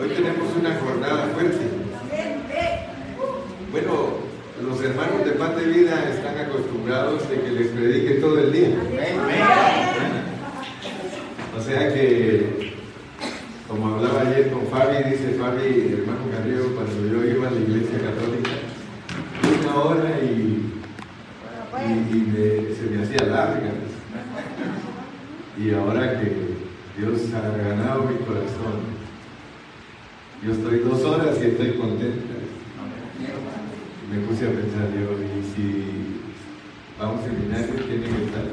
Hoy tenemos una jornada fuerte. Bueno, los hermanos de Pan de Vida están acostumbrados de que les predique todo el día. O sea que, como hablaba ayer con Fabi, dice Fabi, hermano Carrillo, cuando yo iba a la iglesia católica, una hora y, y, se me hacía larga. Y ahora que Dios ha ganado mi corazón, yo estoy dos horas y estoy contenta. Me puse a pensar yo, y si vamos a seminario, tiene que estar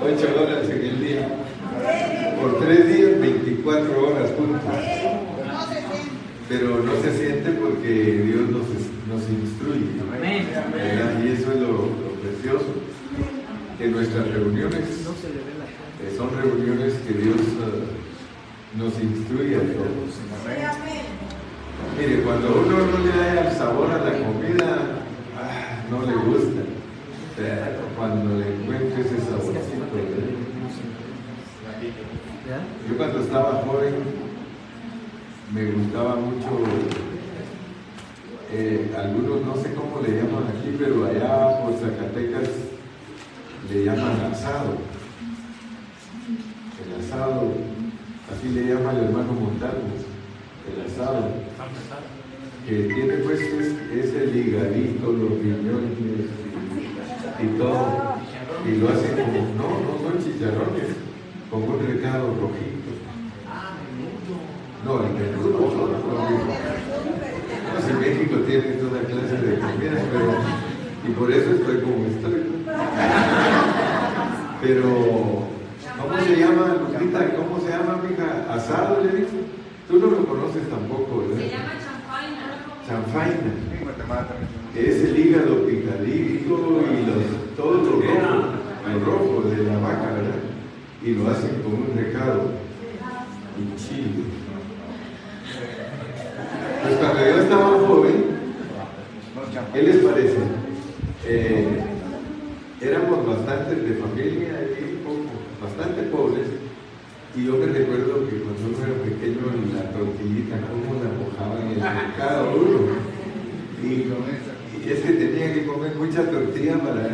ocho horas en el día. Por tres días, 24 horas juntos. Pero no se siente porque Dios nos, nos instruye. Y eso es lo, precioso. Que nuestras reuniones son reuniones que Dios... Uh, nos instruye a todos. Mire, cuando uno no le da el sabor a la comida, ah, no le gusta. Pero cuando le encuentre ese saborcito, yo cuando estaba joven me gustaba mucho, eh, algunos no sé cómo le llaman aquí, pero allá por Zacatecas le llaman asado. El asado así le llama el hermano Montalvo, el asado, que tiene pues ese ligadito, los riñones y, todo, y lo hace como, no, no son chicharrones, con un recado rojito. No, el menudo no, si México tiene toda clase de comida, pero, y por eso estoy como estoy. Pero ¿Cómo se llama, Lupita? ¿Cómo se llama, mija? ¿Asado le lo conoces tampoco, ¿verdad? Se llama chanfaina. Chanfaina. Es el hígado picadito y los, todo lo rojo, lo rojo de la vaca, ¿verdad? Y lo hacen con un recado. Y chile. Pues cuando yo estaba joven, ¿qué les parece? Eh, éramos bastantes de familia y poco bastante pobres, y yo me recuerdo que cuando uno era pequeño la tortillita, cómo la mojaban en el mercado uno. Y, y ese tenía que comer mucha tortilla para...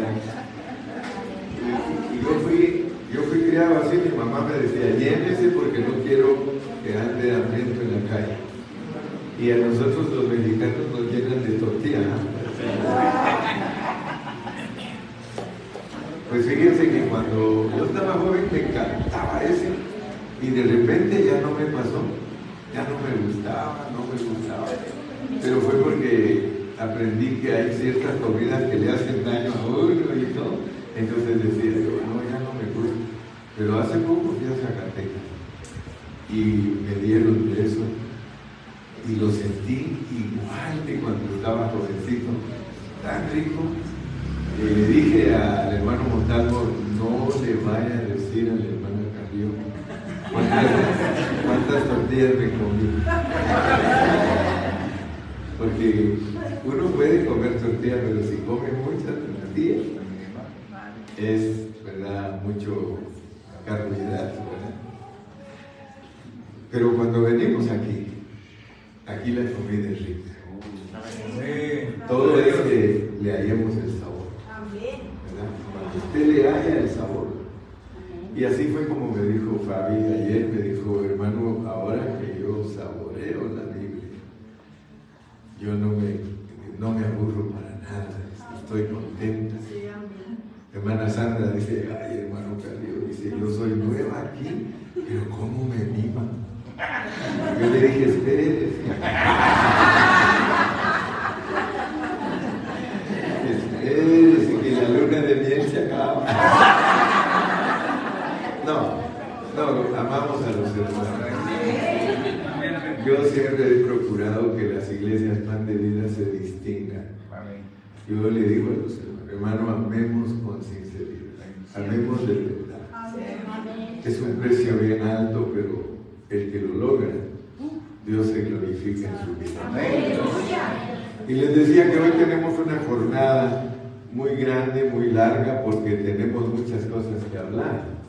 Y, yo fui, yo fui criado así, mi mamá me decía, llénese porque no quiero que ande hambriento en la calle. Y a nosotros los mexicanos nos llenan de tortilla. Pues fíjense que cuando yo estaba joven me encantaba ese y de ya no me pasó, ya no me gustaba, no me gustaba. Pero fue porque aprendí que hay ciertas comidas que le hacen daño a uno y todo. Entonces decía yo, no, ya no me gusta. Pero hace poco fui a Zacatecas y me dieron de eso y lo sentí igual que cuando estaba jovencito, tan rico le dije al hermano Montalvo, no le vaya a decir al hermano Carrillo Porque uno puede comer tortillas, pero si come muchas tortillas, es, ¿verdad?, mucho carbohidrato, ¿verdad? Pero cuando venimos aquí, aquí la comida es rica. Todo es que le hallemos el sabor usted le haya el sabor. Y así fue como me dijo Fabi ayer, me dijo, hermano, ahora que yo saboreo la Biblia, yo no me, no me aburro para nada, estoy contenta. Hermana Sandra dice, ay hermano Carrillo, dice, yo soy nueva aquí, pero ¿cómo me anima? Yo le dije, espere. No, no, amamos a los hermanos. Yo siempre he procurado que las iglesias pan de vida se distingan. Yo le digo a los hermanos, hermano, amemos con sinceridad, amemos de verdad. Es un precio bien alto, pero el que lo logra, Dios se glorifica en su vida. Y les decía que hoy tenemos una jornada muy grande, muy larga, porque tenemos muchas cosas que hablar.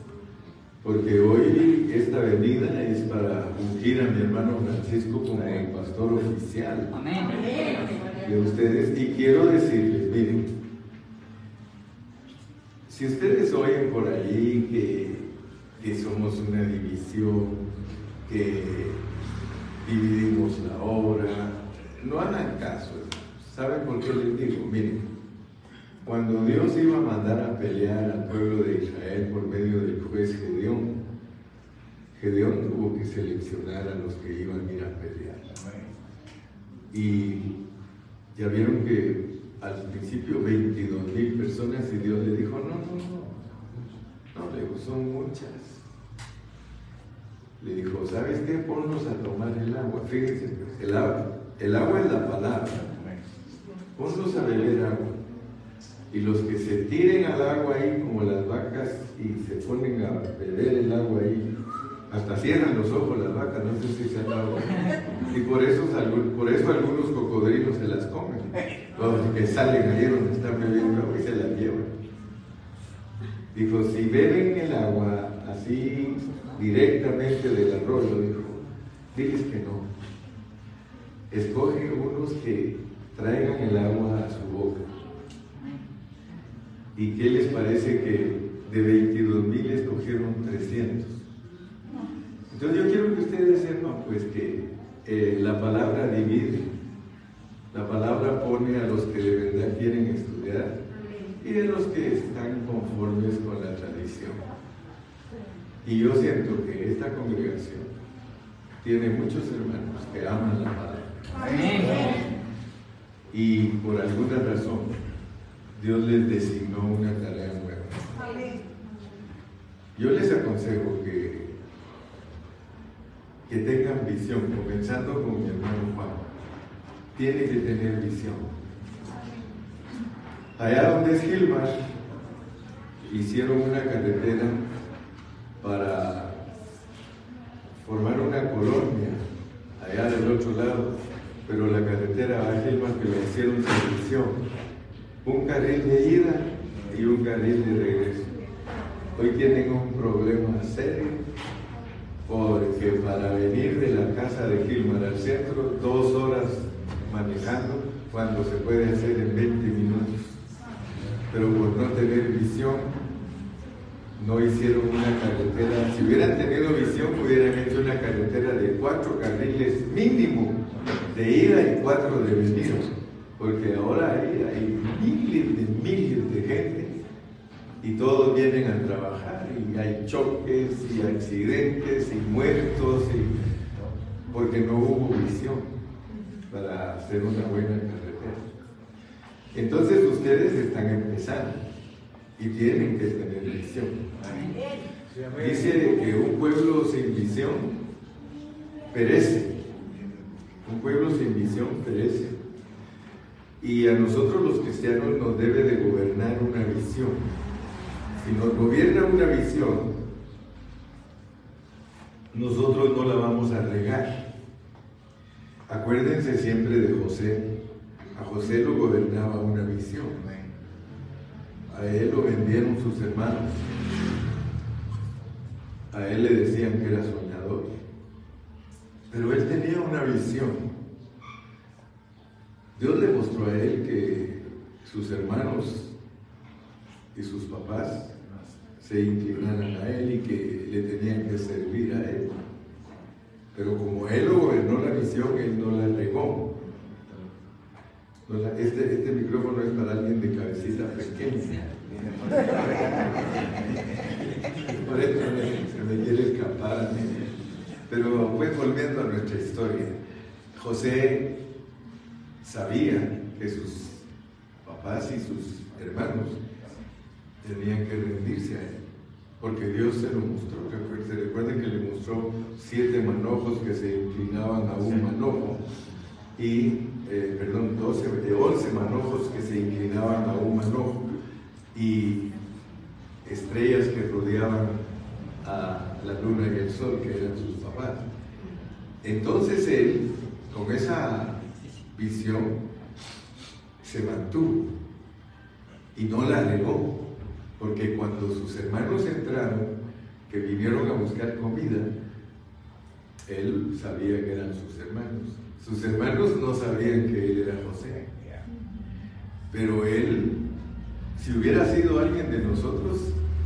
porque hoy esta venida es para ungir a mi hermano Francisco como el pastor oficial de ustedes. Y quiero decirles, miren, si ustedes oyen por ahí que, que somos una división, que dividimos la obra, no hagan caso. ¿Saben por qué les digo? Miren, cuando Dios iba a mandar a pelear al pueblo de Israel por medio del juez Gedeón, Gedeón tuvo que seleccionar a los que iban a ir a pelear. Y ya vieron que al principio 22 mil personas y Dios le dijo, no, no, no, no, son muchas. Le dijo, ¿sabes qué? Ponnos a tomar el agua. Fíjense, el agua, el agua es la palabra. Ponnos a beber agua y los que se tiren al agua ahí como las vacas y se ponen a beber el agua ahí, hasta cierran los ojos las vacas, no sé si se han dado Y por eso, por eso algunos cocodrilos se las comen, los que salen ahí donde están bebiendo agua y se las llevan. Dijo, si beben el agua así directamente del arroyo, dijo, diles que no. Escogen unos que traigan el agua a su boca ¿Y qué les parece que de 22 mil escogieron 300? Entonces yo quiero que ustedes sepan pues que eh, la palabra divide, la palabra pone a los que de verdad quieren estudiar y a los que están conformes con la tradición. Y yo siento que esta congregación tiene muchos hermanos que aman la palabra. Y por alguna razón Dios les designó una tarea nueva. Yo les aconsejo que, que tengan visión, comenzando con mi hermano Juan. Tiene que tener visión. Allá donde es Gilmar, hicieron una carretera para formar una colonia allá del otro lado, pero la carretera a Gilmar que la hicieron visión un carril de ida y un carril de regreso. Hoy tienen un problema serio porque para venir de la casa de Gilmar al centro, dos horas manejando cuando se puede hacer en 20 minutos. Pero por no tener visión, no hicieron una carretera. Si hubieran tenido visión, hubieran hecho una carretera de cuatro carriles mínimo de ida y cuatro de venida porque ahora hay, hay miles de miles de gente y todos vienen a trabajar y hay choques y accidentes y muertos y, porque no hubo visión para hacer una buena carretera. Entonces ustedes están empezando y tienen que tener visión. Dice que un pueblo sin visión perece. Un pueblo sin visión perece. Y a nosotros los cristianos nos debe de gobernar una visión. Si nos gobierna una visión, nosotros no la vamos a regar. Acuérdense siempre de José. A José lo gobernaba una visión. A él lo vendieron sus hermanos. A él le decían que era soñador. Pero él tenía una visión. Dios le mostró a él que sus hermanos y sus papás se inclinaran a él y que le tenían que servir a él. Pero como él lo gobernó la visión, él no la regó. este, este micrófono es para alguien de cabecita pequeña. Por eso se me quiere escapar a mí. Pero pues volviendo a nuestra historia, José sabía que sus papás y sus hermanos tenían que rendirse a él, porque Dios se lo mostró. Se recuerden que le mostró siete manojos que se inclinaban a un manojo y, eh, perdón, 12, 11 manojos que se inclinaban a un manojo y estrellas que rodeaban a la luna y el sol, que eran sus papás. Entonces él, con esa visión se mantuvo y no la negó, porque cuando sus hermanos entraron, que vinieron a buscar comida, él sabía que eran sus hermanos. Sus hermanos no sabían que él era José. Pero él, si hubiera sido alguien de nosotros,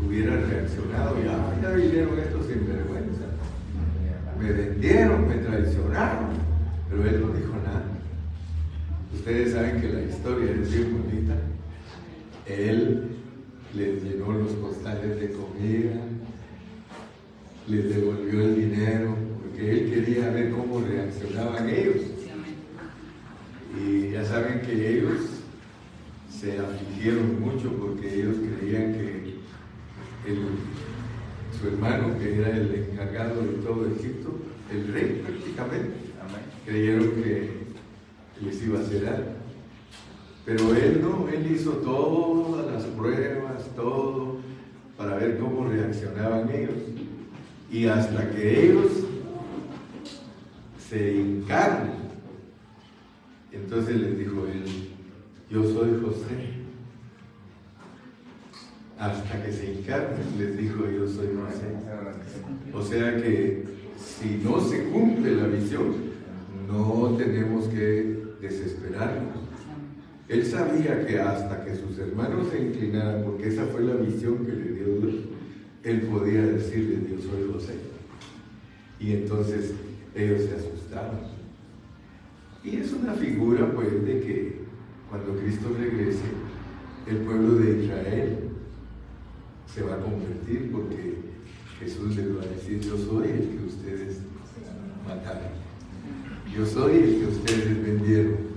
hubiera reaccionado y ah, ya vinieron estos sinvergüenza. Me vendieron, me traicionaron. Pero él no dijo nada. Ustedes saben que la historia es bien bonita. Él les llenó los costales de comida, les devolvió el dinero, porque él quería ver cómo reaccionaban ellos. Y ya saben que ellos se afligieron mucho porque ellos creían que su hermano, que era el encargado de todo Egipto, el rey prácticamente, creyeron que les iba a hacer algo. Pero él no, él hizo todas las pruebas, todo, para ver cómo reaccionaban ellos. Y hasta que ellos se hincaron, entonces les dijo él, yo soy José. Hasta que se hincaron, les dijo, yo soy José. O sea que si no se cumple la visión, no tenemos que desesperarnos. Él sabía que hasta que sus hermanos se inclinaran, porque esa fue la visión que le dio Dios, él podía decirle, Dios soy José. Y entonces ellos se asustaron. Y es una figura, pues, de que cuando Cristo regrese, el pueblo de Israel se va a convertir porque Jesús les va a decir, yo soy el que ustedes mataron. Yo soy el que ustedes vendieron.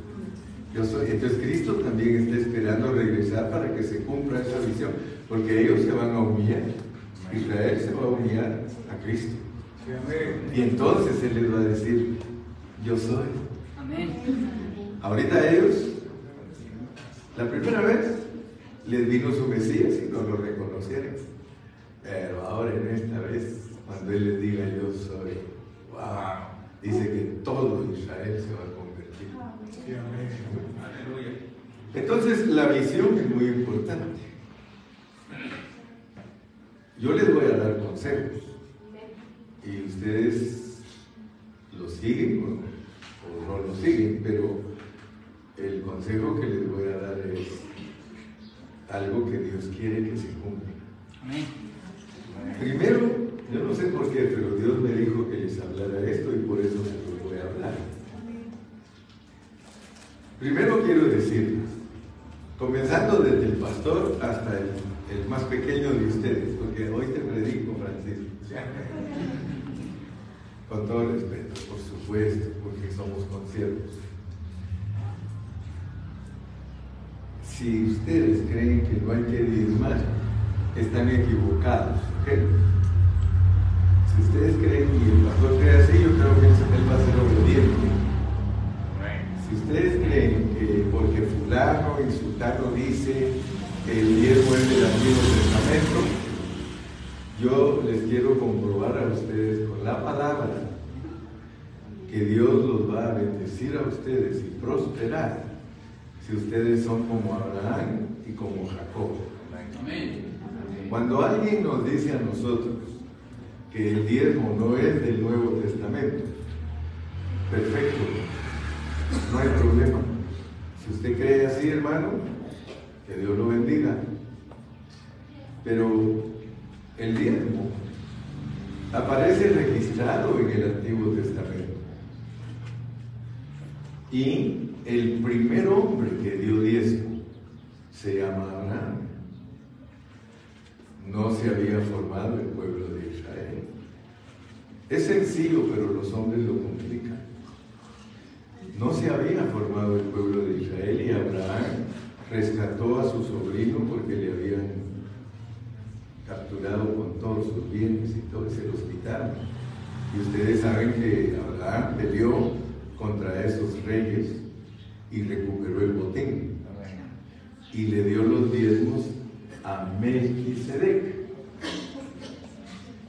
Yo soy, entonces Cristo también está esperando regresar para que se cumpla esa visión, porque ellos se van a humillar. Israel se va a humillar a Cristo. Y entonces Él les va a decir, yo soy. Amén. Ahorita ellos, la primera vez, les vino su Mesías y no lo reconocieron. Pero ahora en esta vez, cuando Él les diga yo soy, wow, dice que todo Israel se va a entonces la visión es muy importante. Yo les voy a dar consejos y ustedes lo siguen o, no lo siguen, pero el consejo que les voy a dar es algo que Dios quiere que se cumpla. Primero, yo no sé por qué, pero Dios me dijo que les hablara esto y por eso se lo voy a hablar. Primero quiero decirles, comenzando desde el pastor hasta el, más pequeño de ustedes, porque hoy te predico, Francisco. Con todo respeto, por supuesto, porque somos conciertos. Si ustedes creen que no hay que diezmar, están equivocados. Si ustedes creen y el pastor cree así, yo creo que él va a ser obediente. Si ustedes creen que porque fulano y sultano dice que el diezmo es del Antiguo Testamento, yo les quiero comprobar a ustedes con la palabra que Dios los va a bendecir a ustedes y prosperar si ustedes son como Abraham y como Jacob. Cuando alguien nos dice a nosotros que el diezmo no es del Nuevo Testamento, perfecto, no hay problema. Si usted cree así, hermano, que Dios lo bendiga. Pero el diezmo aparece registrado en el Antiguo Testamento. Y el primer hombre que dio diezmo se llama Abraham. No se había formado el pueblo de Israel. Es sencillo, pero los hombres lo complican. No se había formado el pueblo de Israel y Abraham rescató a su sobrino porque le habían capturado con todos sus bienes y todo, se los quitaron. Y ustedes saben que Abraham peleó contra esos reyes y recuperó el botín. Y le dio los diezmos a Melquisedec.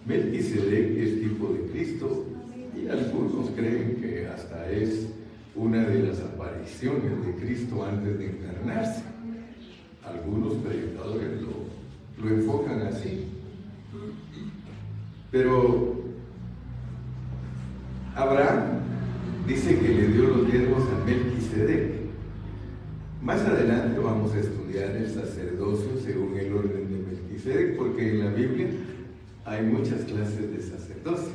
Melquisedec es tipo de Cristo y algunos creen que hasta es una de las apariciones de Cristo antes de encarnarse. Algunos predicadores lo, enfocan así. Pero Abraham dice que le dio los diezmos a Melquisedec. Más adelante vamos a estudiar el sacerdocio según el orden de Melquisedec, porque en la Biblia hay muchas clases de sacerdocio.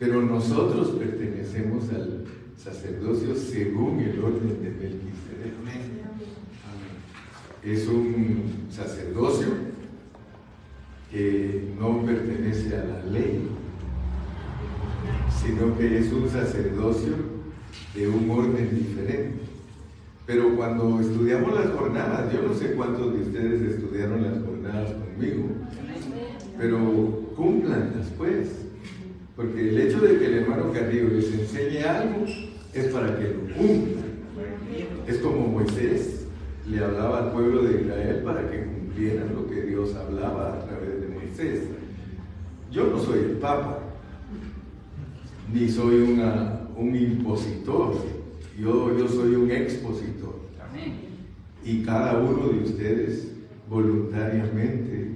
Pero nosotros pertenecemos al sacerdocio según el orden de Melquisedec. Es un sacerdocio que no pertenece a la ley, sino que es un sacerdocio de un orden diferente. Pero cuando estudiamos las jornadas, yo no sé cuántos de ustedes estudiaron las jornadas conmigo, pero cúmplanlas pues, porque el hecho de que el hermano Carrillo les enseñe algo es para que lo cumplan. Es como Moisés le hablaba al pueblo de Israel para que cumplieran lo que Dios hablaba a través de Moisés. Yo no soy el Papa, ni soy un impositor, yo, yo soy un expositor. Y cada uno de ustedes voluntariamente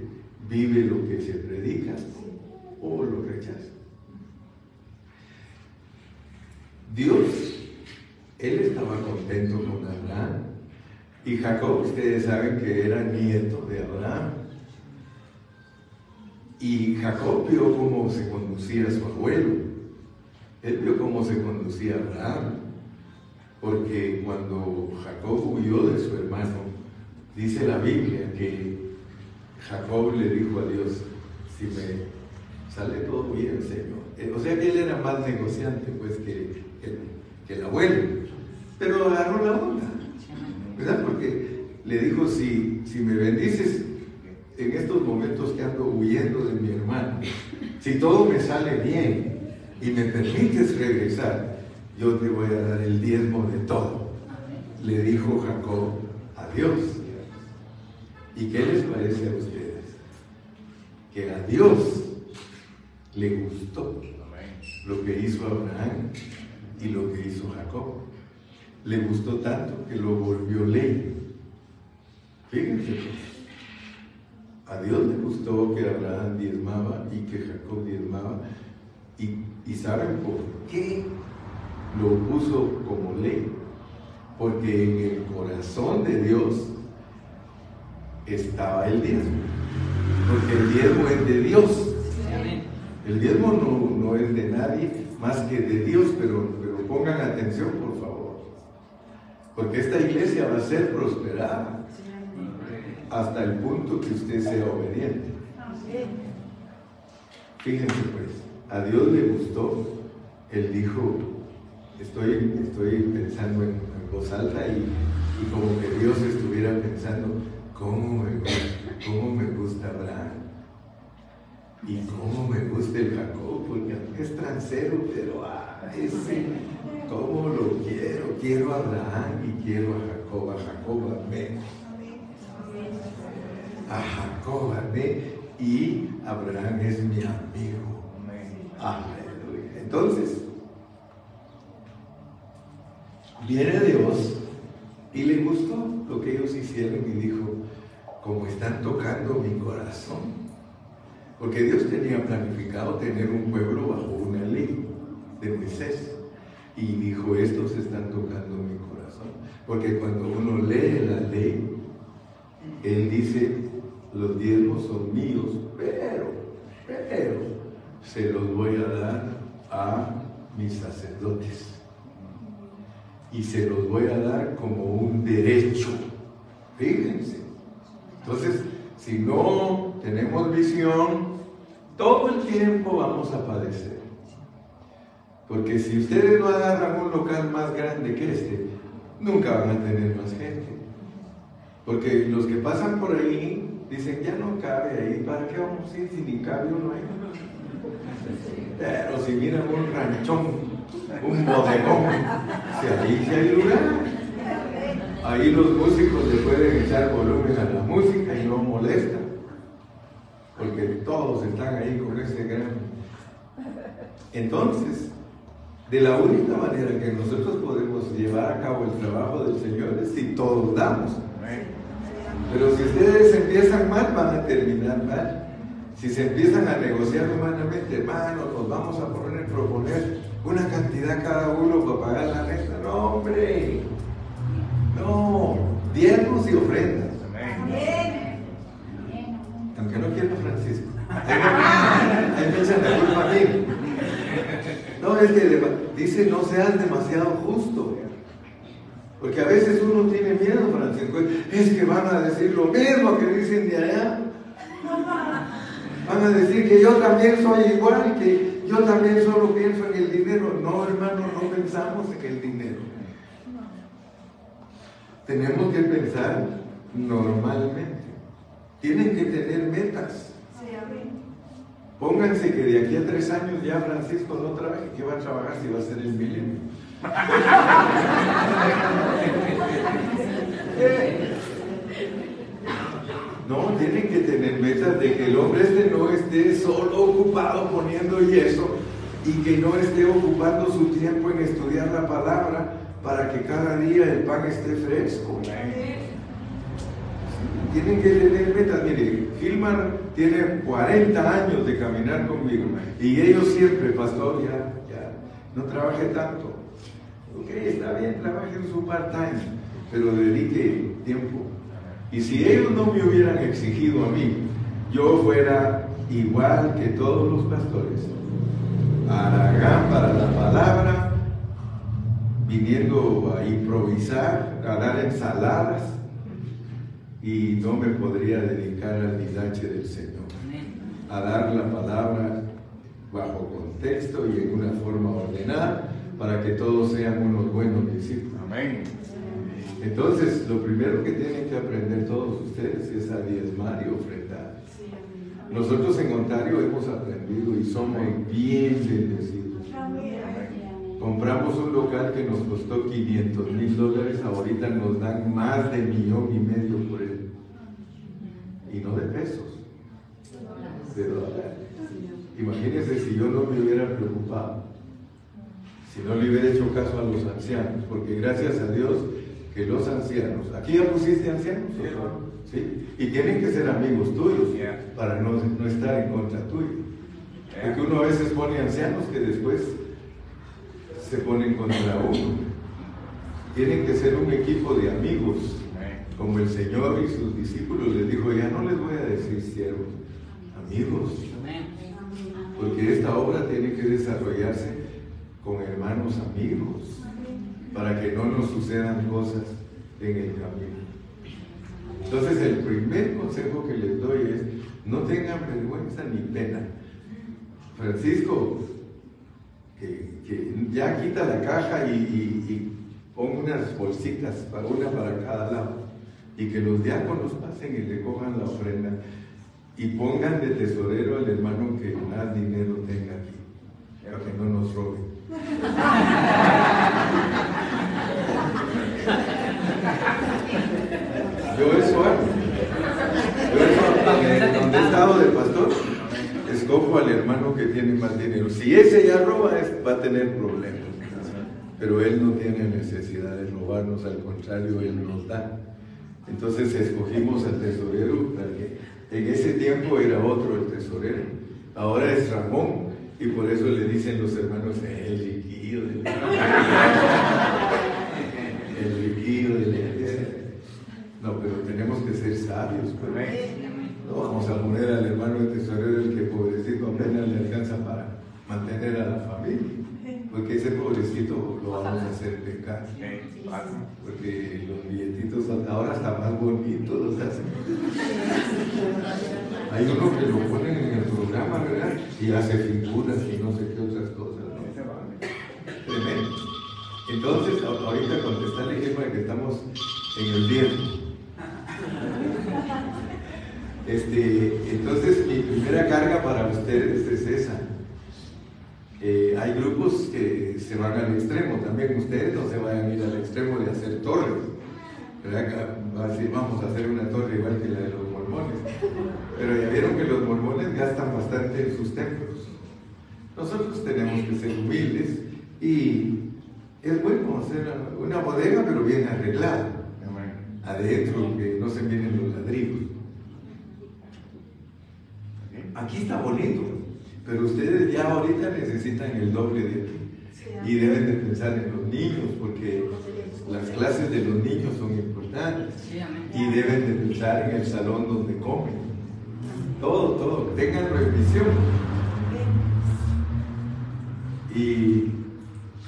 vive lo que se predica o lo rechaza. Dios, él estaba contento con Abraham. Y Jacob, ustedes saben que era nieto de Abraham. Y Jacob vio cómo se conducía su abuelo. Él vio cómo se conducía Abraham, porque cuando Jacob huyó de su hermano, dice la Biblia que Jacob le dijo a Dios, si me sale todo bien, Señor. Eh, o sea que él era más negociante pues que, que, el abuelo, pero agarró la onda, ¿verdad? Porque le dijo, si, si me bendices en estos momentos que ando huyendo de mi hermano, si todo me sale bien, y me permites regresar, yo te voy a dar el diezmo de todo. Le dijo Jacob a Dios. ¿Y qué les parece a ustedes? Que a Dios le gustó lo que hizo Abraham y lo que hizo Jacob. Le gustó tanto que lo volvió ley. Fíjense, a Dios le gustó que Abraham diezmaba y que Jacob diezmaba y, saben por qué lo puso como ley. Porque en el corazón de Dios estaba el diezmo. Porque el diezmo es de Dios. El diezmo no, es de nadie más que de Dios, pero, pero pongan atención, por favor. Porque esta iglesia va a ser prosperada hasta el punto que usted sea obediente. Fíjense pues a Dios le gustó, él dijo, estoy, estoy pensando en, voz alta y, como que Dios estuviera pensando, ¿cómo me, cómo me gusta Abraham? Y cómo me gusta el Jacob, porque es transero, pero ah, ese, cómo lo quiero, quiero a Abraham y quiero a Jacob, a Jacob. A Jacob. Y Abraham es mi amigo. Aleluya. Entonces, viene Dios y le gustó lo que ellos hicieron y dijo, como están tocando mi corazón. Porque Dios tenía planificado tener un pueblo bajo una ley de Moisés. Y dijo, estos están tocando mi corazón. Porque cuando uno lee la ley, Él dice, los diezmos son míos, pero, pero, se los voy a dar a mis sacerdotes. Y se los voy a dar como un derecho. Fíjense. Entonces, si no tenemos visión, todo el tiempo vamos a padecer. Porque si ustedes no agarran un local más grande que este, nunca van a tener más gente. Porque los que pasan por ahí dicen, ya no cabe ahí, ¿para qué vamos a ir si ni cabe uno ahí? Pero si miran un ranchón, un bodegón, si ahí sí hay lugar. Ahí los músicos le pueden echar volumen a la música y no molesta. Porque todos están ahí con ese gran. Entonces, de la única manera que nosotros podemos llevar a cabo el trabajo del Señor es si todos damos. Pero si ustedes empiezan mal, van a terminar mal. Si se empiezan a negociar humanamente, hermano, nos vamos a poner, proponer una cantidad cada uno para pagar la renta. No, hombre. No, diezmos y ofrendas. Amén. Aunque no quiera Francisco. Me echan la culpa a mí. No, es que dice no seas demasiado justo. Porque a veces uno tiene miedo, Francisco. Es que van a decir lo mismo que dicen de allá. Van a decir que yo también soy igual, que yo también solo pienso en el dinero. No, hermano, no pensamos en el dinero. Tenemos que pensar normalmente. Tienen que tener metas. Pónganse que de aquí a tres años ya Francisco no trabaje. ¿Qué va a trabajar si va a ser el milenio? Tienen que tener metas de que el hombre este no esté solo ocupado poniendo yeso y que no esté ocupando su tiempo en estudiar la palabra para que cada día el pan esté fresco. Tienen que tener metas. Mire, Gilmar tiene 40 años de caminar conmigo y ellos siempre, pastor, ya, ya, no trabaje tanto. Ok, está bien, trabaje en su part-time, pero dedique tiempo y si ellos no me hubieran exigido a mí, yo fuera igual que todos los pastores, Aragán para la palabra, viniendo a improvisar, a dar ensaladas, y no me podría dedicar al didache del Señor, a dar la palabra bajo contexto y en una forma ordenada para que todos sean unos buenos discípulos. Amén. Entonces, lo primero que tienen que aprender todos ustedes es a diezmar y ofrendar. Nosotros en Ontario hemos aprendido y somos bien bendecidos. Compramos un local que nos costó 500 mil dólares, ahorita nos dan más de millón y medio por él. Y no de pesos, de dólares. Imagínense si yo no me hubiera preocupado, si no le hubiera hecho caso a los ancianos, porque gracias a Dios que los ancianos, aquí ya pusiste ancianos, ¿sí? Y tienen que ser amigos tuyos para no, no, estar en contra tuyo. Porque uno a veces pone ancianos que después se ponen contra uno. Tienen que ser un equipo de amigos, como el Señor y sus discípulos les dijo, ya no les voy a decir siervos, amigos. Porque esta obra tiene que desarrollarse con hermanos amigos para que no nos sucedan cosas en el camino. Entonces el primer consejo que les doy es, no tengan vergüenza ni pena. Francisco, que, ya quita la caja y, y, ponga unas bolsitas, una para cada lado, y que los diáconos pasen y recojan la ofrenda y pongan de tesorero al hermano que más dinero tenga aquí, para que no nos roben. Yo eso. Yo eso donde he estado de pastor, escojo al hermano que tiene más dinero. Si ese ya roba, va a tener problemas. Pero él no tiene necesidad de robarnos, al contrario, él nos da. Entonces escogimos al tesorero, en ese tiempo era otro el tesorero. Ahora es Ramón, y por eso le dicen los hermanos, el liquido del el liquido del No, pero tenemos que ser sabios. No vamos a poner al hermano de tesorero el que pobrecito apenas le alcanza para mantener a la familia. Porque ese pobrecito lo vamos a hacer pecar. Porque los billetitos ahora están más bonitos. Los hacen. Hay uno que lo ponen en el programa, ¿verdad? Y hace figuras y no sé qué otras cosas. ¿no? Tremendo. Entonces, ahorita contestarle que estamos en el tiempo. Este, entonces, mi primera carga para ustedes es esa. Eh, hay grupos que se van al extremo, también ustedes no se vayan a ir al extremo de hacer torres. Vamos a hacer una torre igual que la de los mormones. Pero ya vieron que los mormones gastan bastante en sus templos. Nosotros tenemos que ser humildes y es bueno hacer una bodega, pero bien arreglada. Adentro, que no se vienen los ladrillos. aquí está bonito, pero ustedes ya ahorita necesitan el doble de aquí. Y deben de pensar en los niños, porque las clases de los niños son importantes. Y deben de pensar en el salón donde comen. Todo, todo. Tengan revisión. Y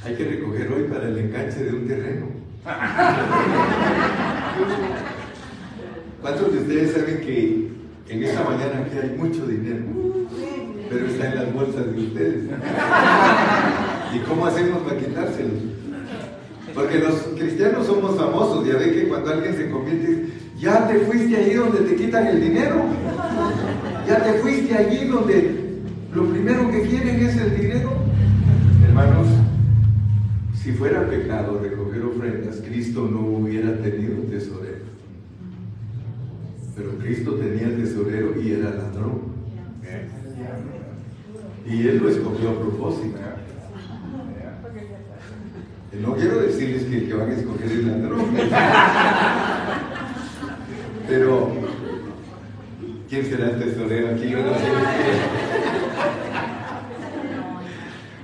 hay que recoger hoy para el enganche de un terreno. ¿Cuántos de ustedes saben que en esta mañana aquí hay mucho dinero? Pero está en las bolsas de ustedes. ¿Y cómo hacemos para quitárselo? Porque los cristianos somos famosos, ya ve que cuando alguien se convierte, ya te fuiste allí donde te quitan el dinero. Ya te fuiste allí donde lo primero que quieren es el dinero. Hermanos, si fuera pecado recoger ofrendas, Cristo no hubiera tenido tesorero. Pero Cristo tenía tesorero y era ladrón. Y Él lo escogió a propósito. No quiero decirles que el que van a escoger es ladrón. Pero, ¿quién será el tesorero aquí? Yo no sé.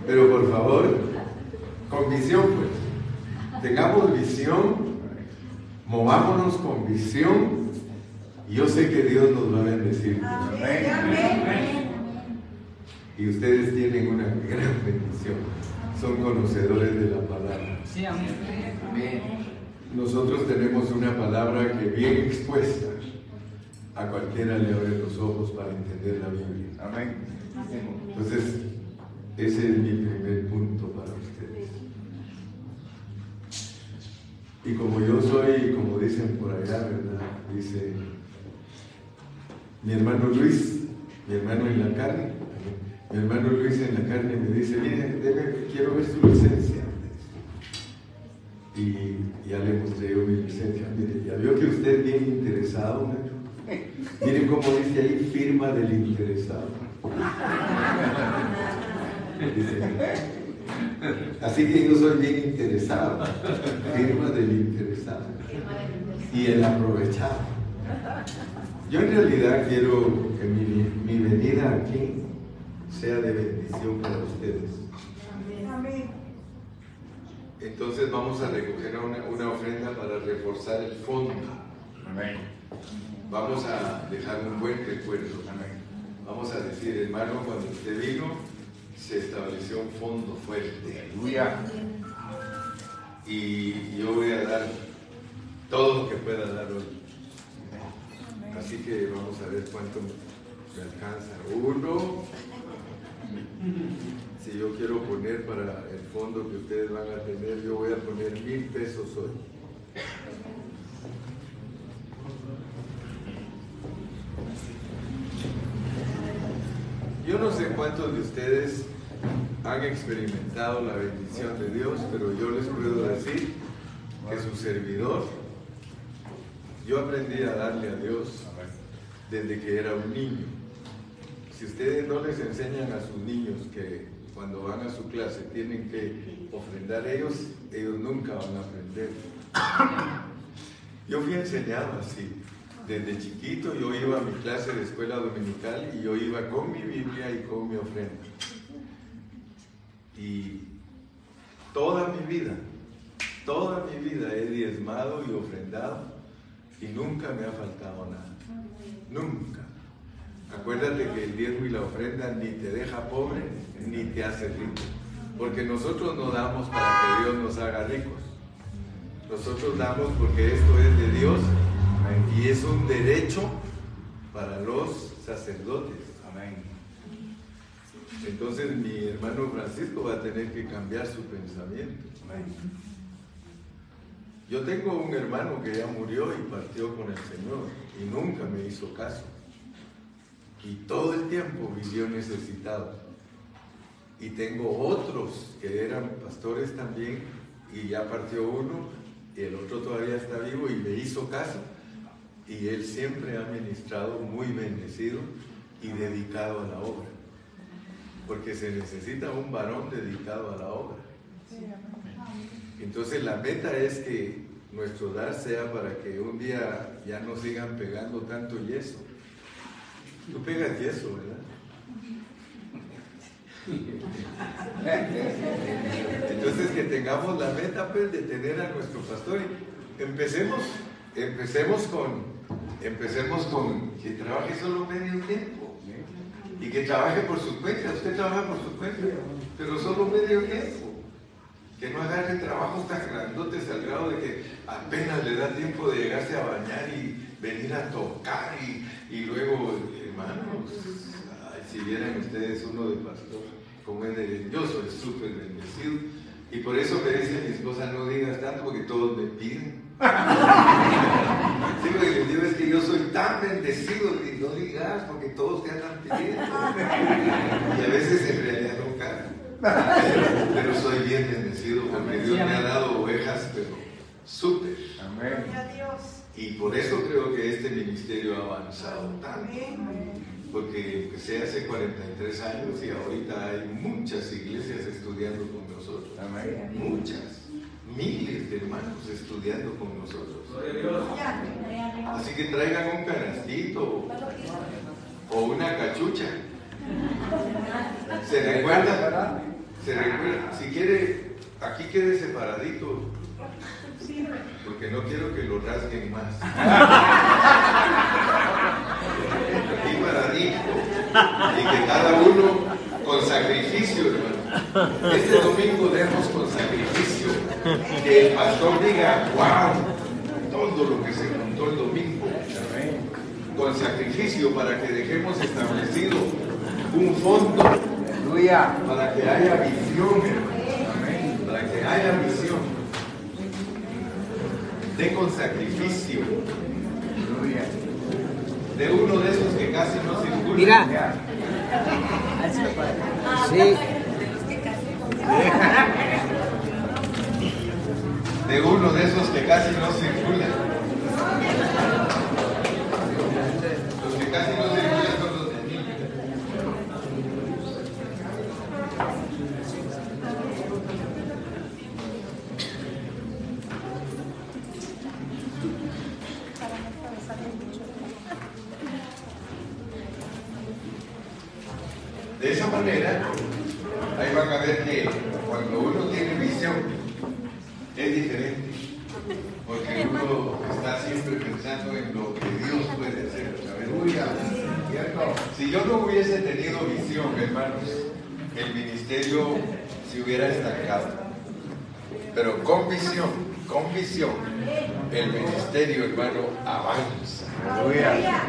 Pero por favor, con visión, pues. Tengamos visión, movámonos con visión. Y yo sé que Dios nos va a bendecir. Y ustedes tienen una gran bendición. Son conocedores de la palabra. Sí, amén. Nosotros tenemos una palabra que bien expuesta a cualquiera le abre los ojos para entender la Biblia. Amén. Entonces, ese es mi primer punto para ustedes. Y como yo soy, como dicen por allá, ¿verdad? Dice mi hermano Luis, mi hermano en la carne, mi hermano Luis en la carne me dice, mire, debe- quiero ver su licencia. Y ya le mostré yo mi licencia. Mire, ya vio que usted es bien interesado, Nacho. Miren cómo dice ahí, firma del interesado. Así que yo soy bien interesado, firma del interesado y el aprovechado. Yo en realidad quiero que mi, mi venida aquí sea de bendición para ustedes. Entonces vamos a recoger una, una ofrenda para reforzar el fondo. Amén. Vamos a dejar un buen recuerdo. Vamos a decir, hermano, cuando usted vino, se estableció un fondo fuerte. Aleluya. Y yo voy a dar todo lo que pueda dar hoy. Así que vamos a ver cuánto me alcanza. Uno. Si yo quiero poner para el fondo que ustedes van a tener, yo voy a poner mil pesos hoy. Yo no sé cuántos de ustedes han experimentado la bendición de Dios, pero yo les puedo decir que su servidor, yo aprendí a darle a Dios desde que era un niño. Si ustedes no les enseñan a sus niños que cuando van a su clase tienen que ofrendar ellos, ellos nunca van a aprender. Yo fui enseñado así. Desde chiquito yo iba a mi clase de escuela dominical y yo iba con mi Biblia y con mi ofrenda. Y toda mi vida, toda mi vida he diezmado y ofrendado y nunca me ha faltado nada. Nunca. Acuérdate que el diezmo y la ofrenda ni te deja pobre ni te hace rico. Porque nosotros no damos para que Dios nos haga ricos. Nosotros damos porque esto es de Dios y es un derecho para los sacerdotes. Amén. Entonces mi hermano Francisco va a tener que cambiar su pensamiento. Amén. Yo tengo un hermano que ya murió y partió con el Señor y nunca me hizo caso. Y todo el tiempo vivió necesitado. Y tengo otros que eran pastores también y ya partió uno y el otro todavía está vivo y me hizo caso. Y él siempre ha ministrado muy bendecido y dedicado a la obra. Porque se necesita un varón dedicado a la obra. Entonces la meta es que nuestro dar sea para que un día ya no sigan pegando tanto yeso. Tú pegas yeso, ¿verdad? Entonces que tengamos la meta pues, de tener a nuestro pastor. Empecemos, empecemos con, empecemos con que trabaje solo medio tiempo y que trabaje por su cuenta. Usted trabaja por su cuenta, pero solo medio tiempo. Que no agarre trabajos tan grandotes al grado de que apenas le da tiempo de llegarse a bañar y venir a tocar y, y luego, hermanos, si vieran ustedes uno de pastor, como es de, yo soy súper bendecido. Y por eso me dice mi esposa, no digas tanto porque todos me piden. sí, lo que les digo es que yo soy tan bendecido que no digas porque todos te andan pidiendo. y a veces en realidad no caen. Pero, soy bien bendecido porque Dios me ha dado ovejas, pero súper. Amén. Y por eso creo que este ministerio ha avanzado tanto. Porque empecé hace 43 años y ahorita hay muchas iglesias estudiando con nosotros. Muchas. Miles de hermanos estudiando con nosotros. Así que traigan un canastito o una cachucha. ¿Se recuerda? ¿Se recuerda? Si quiere, aquí quede separadito porque no quiero que lo rasguen más. Y paradito. Y que cada uno con sacrificio, hermano. Este domingo demos con sacrificio. Que el pastor diga, wow, todo lo que se contó el domingo. Con sacrificio para que dejemos establecido un fondo. Para que haya visión, hermano. Para que haya visión de con sacrificio. De uno de esos que casi no circula. Mira. Sí. De uno de esos que casi no circulan. Los que casi no circulan son los de mí. De esa manera, ahí van a ver que cuando uno tiene visión, es diferente. Porque uno está siempre pensando en lo que Dios puede hacer. Aleluya. Si yo no hubiese tenido visión, hermanos, el ministerio se hubiera estancado. Pero con visión, con visión, el ministerio, hermano, avanza. Aleluya.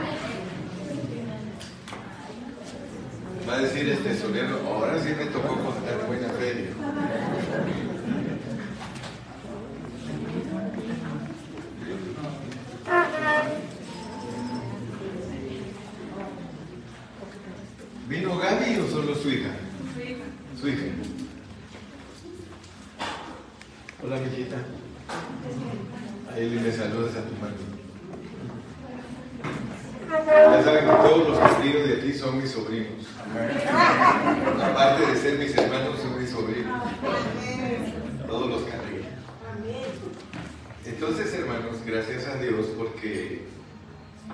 Va a decir este tesorero, ahora sí me tocó contar buena feria. ¿Vino Gaby o solo su hija? Su hija. Su hija. Hola, mijita. Ahí le saludas a tu madre. Ya saben que todos los que de aquí son mis sobrinos. Aparte de ser mis hermanos, son mis sobrinos. Todos los carrillos. Entonces, hermanos, gracias a Dios porque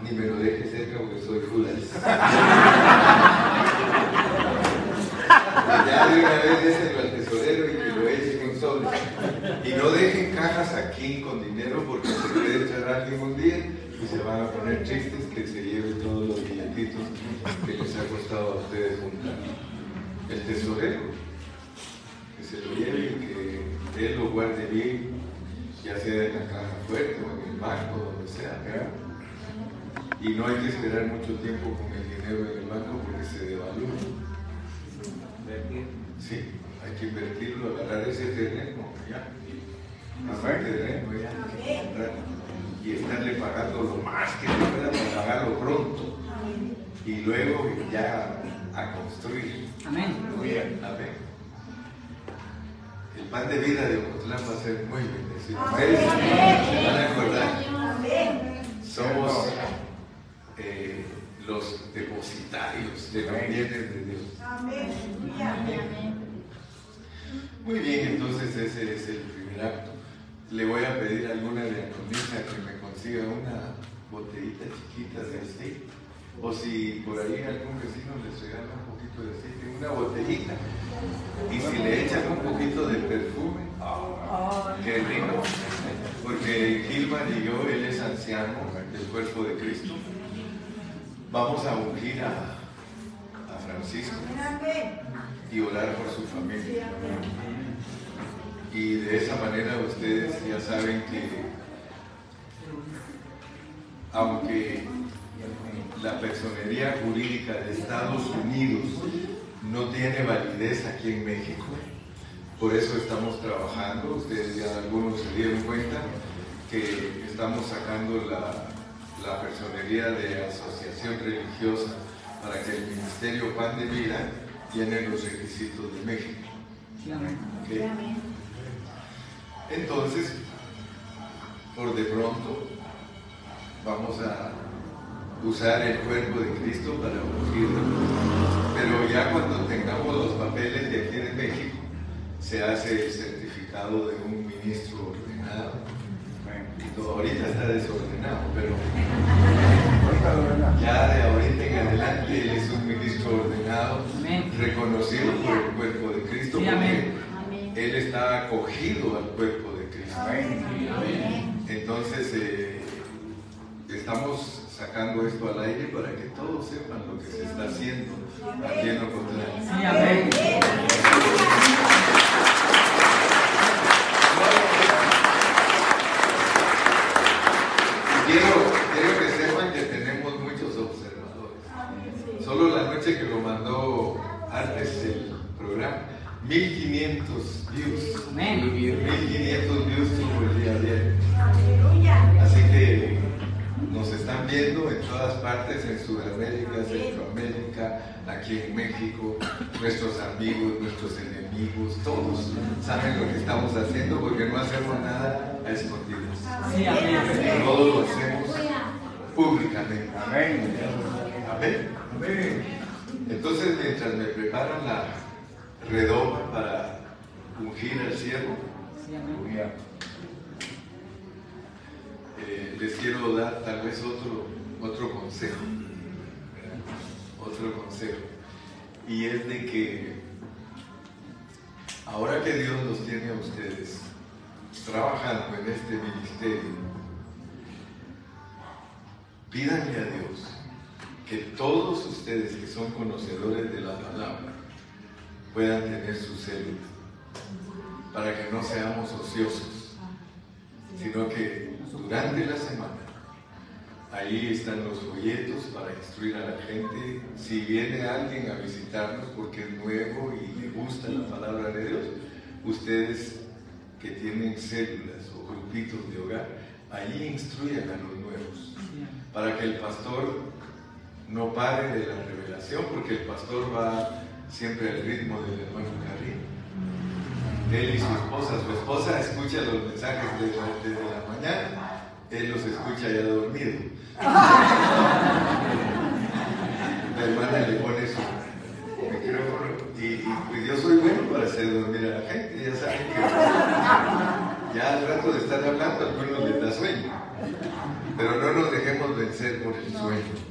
ni me lo deje cerca porque soy Judas. ya de una vez déselo al tesorero y que lo eche un sobre. Y no dejen con dinero porque se puede echar alguien un día y se van a poner tristes que se lleve todos los billetitos que les ha costado a ustedes juntar. El tesorero, que se lo lleve y que él lo guarde bien, ya sea en la caja fuerte o en el banco, donde sea. Y no hay que esperar mucho tiempo con el dinero en el banco porque se devalúa. Sí, hay que invertirlo, agarrar ese terreno, ya. Ya y estarle pagando lo más que se pueda para pagarlo pronto y luego ya a construir. Amén. Amén. El pan de vida de Ocotlán va a ser muy bendecido. Amén. Se van a acordar. Somos eh, los depositarios de los bienes de Dios. Amén. Muy bien, entonces ese es el primer acto le voy a pedir a alguna diaconisa que me consiga una botellita chiquita de aceite O si por ahí algún vecino les regala un poquito de aceite, una botellita. Y si le echan un poquito de perfume, qué rico. Porque Gilman y yo, él es anciano del cuerpo de Cristo. Vamos a ungir a, a Francisco y orar por su familia. Y de esa manera ustedes ya saben que aunque la personería jurídica de Estados Unidos no tiene validez aquí en México, por eso estamos trabajando, ustedes ya algunos se dieron cuenta que estamos sacando la, personería de asociación religiosa para que el Ministerio Pan de Vida tiene los requisitos de México. Entonces, por de pronto, vamos a usar el cuerpo de Cristo para ungirlo. Pero ya cuando tengamos los papeles de aquí de México, se hace el certificado de un ministro ordenado. todo ahorita está desordenado, pero ya de ahorita en adelante él es un ministro ordenado, reconocido por el cuerpo de Cristo, porque está acogido al cuerpo de Cristo. Entonces, eh, estamos sacando esto al aire para que todos sepan lo que se está haciendo aquí en Ocotlán. Sí, amén. Quiero, quiero que sepan que tenemos muchos observadores. Solo la noche que lo mandó antes el programa, 1500 views. 1500 views tuvo el día de hoy. Así que nos están viendo en todas partes, en Sudamérica, Centroamérica, aquí en México, nuestros amigos, nuestros enemigos, todos saben lo que estamos haciendo porque no hacemos nada a escondidas. Sí, amén. Todos lo hacemos públicamente. Amén. Amén. Entonces, mientras me preparan la redoma para ungir al siervo, eh, les quiero dar tal vez otro, otro consejo, otro consejo, y es de que ahora que Dios los tiene a ustedes trabajando en este ministerio, pídanle a Dios que todos ustedes que son conocedores de la palabra puedan tener su célula, para que no seamos ociosos, sino que durante la semana. Ahí están los folletos para instruir a la gente. Si viene alguien a visitarnos porque es nuevo y le gusta la palabra de Dios, ustedes que tienen células o grupitos de hogar, ahí instruyan a los nuevos. Para que el pastor no pare de la revelación, porque el pastor va siempre al ritmo del hermano Carrillo. Él y su esposa, su esposa escucha los mensajes desde la mañana él los escucha ya dormido. La hermana le pone su micrófono y, pues yo soy bueno para hacer dormir a la gente, ya saben que ya al rato de estar hablando algunos les da sueño, pero no nos dejemos vencer por el sueño.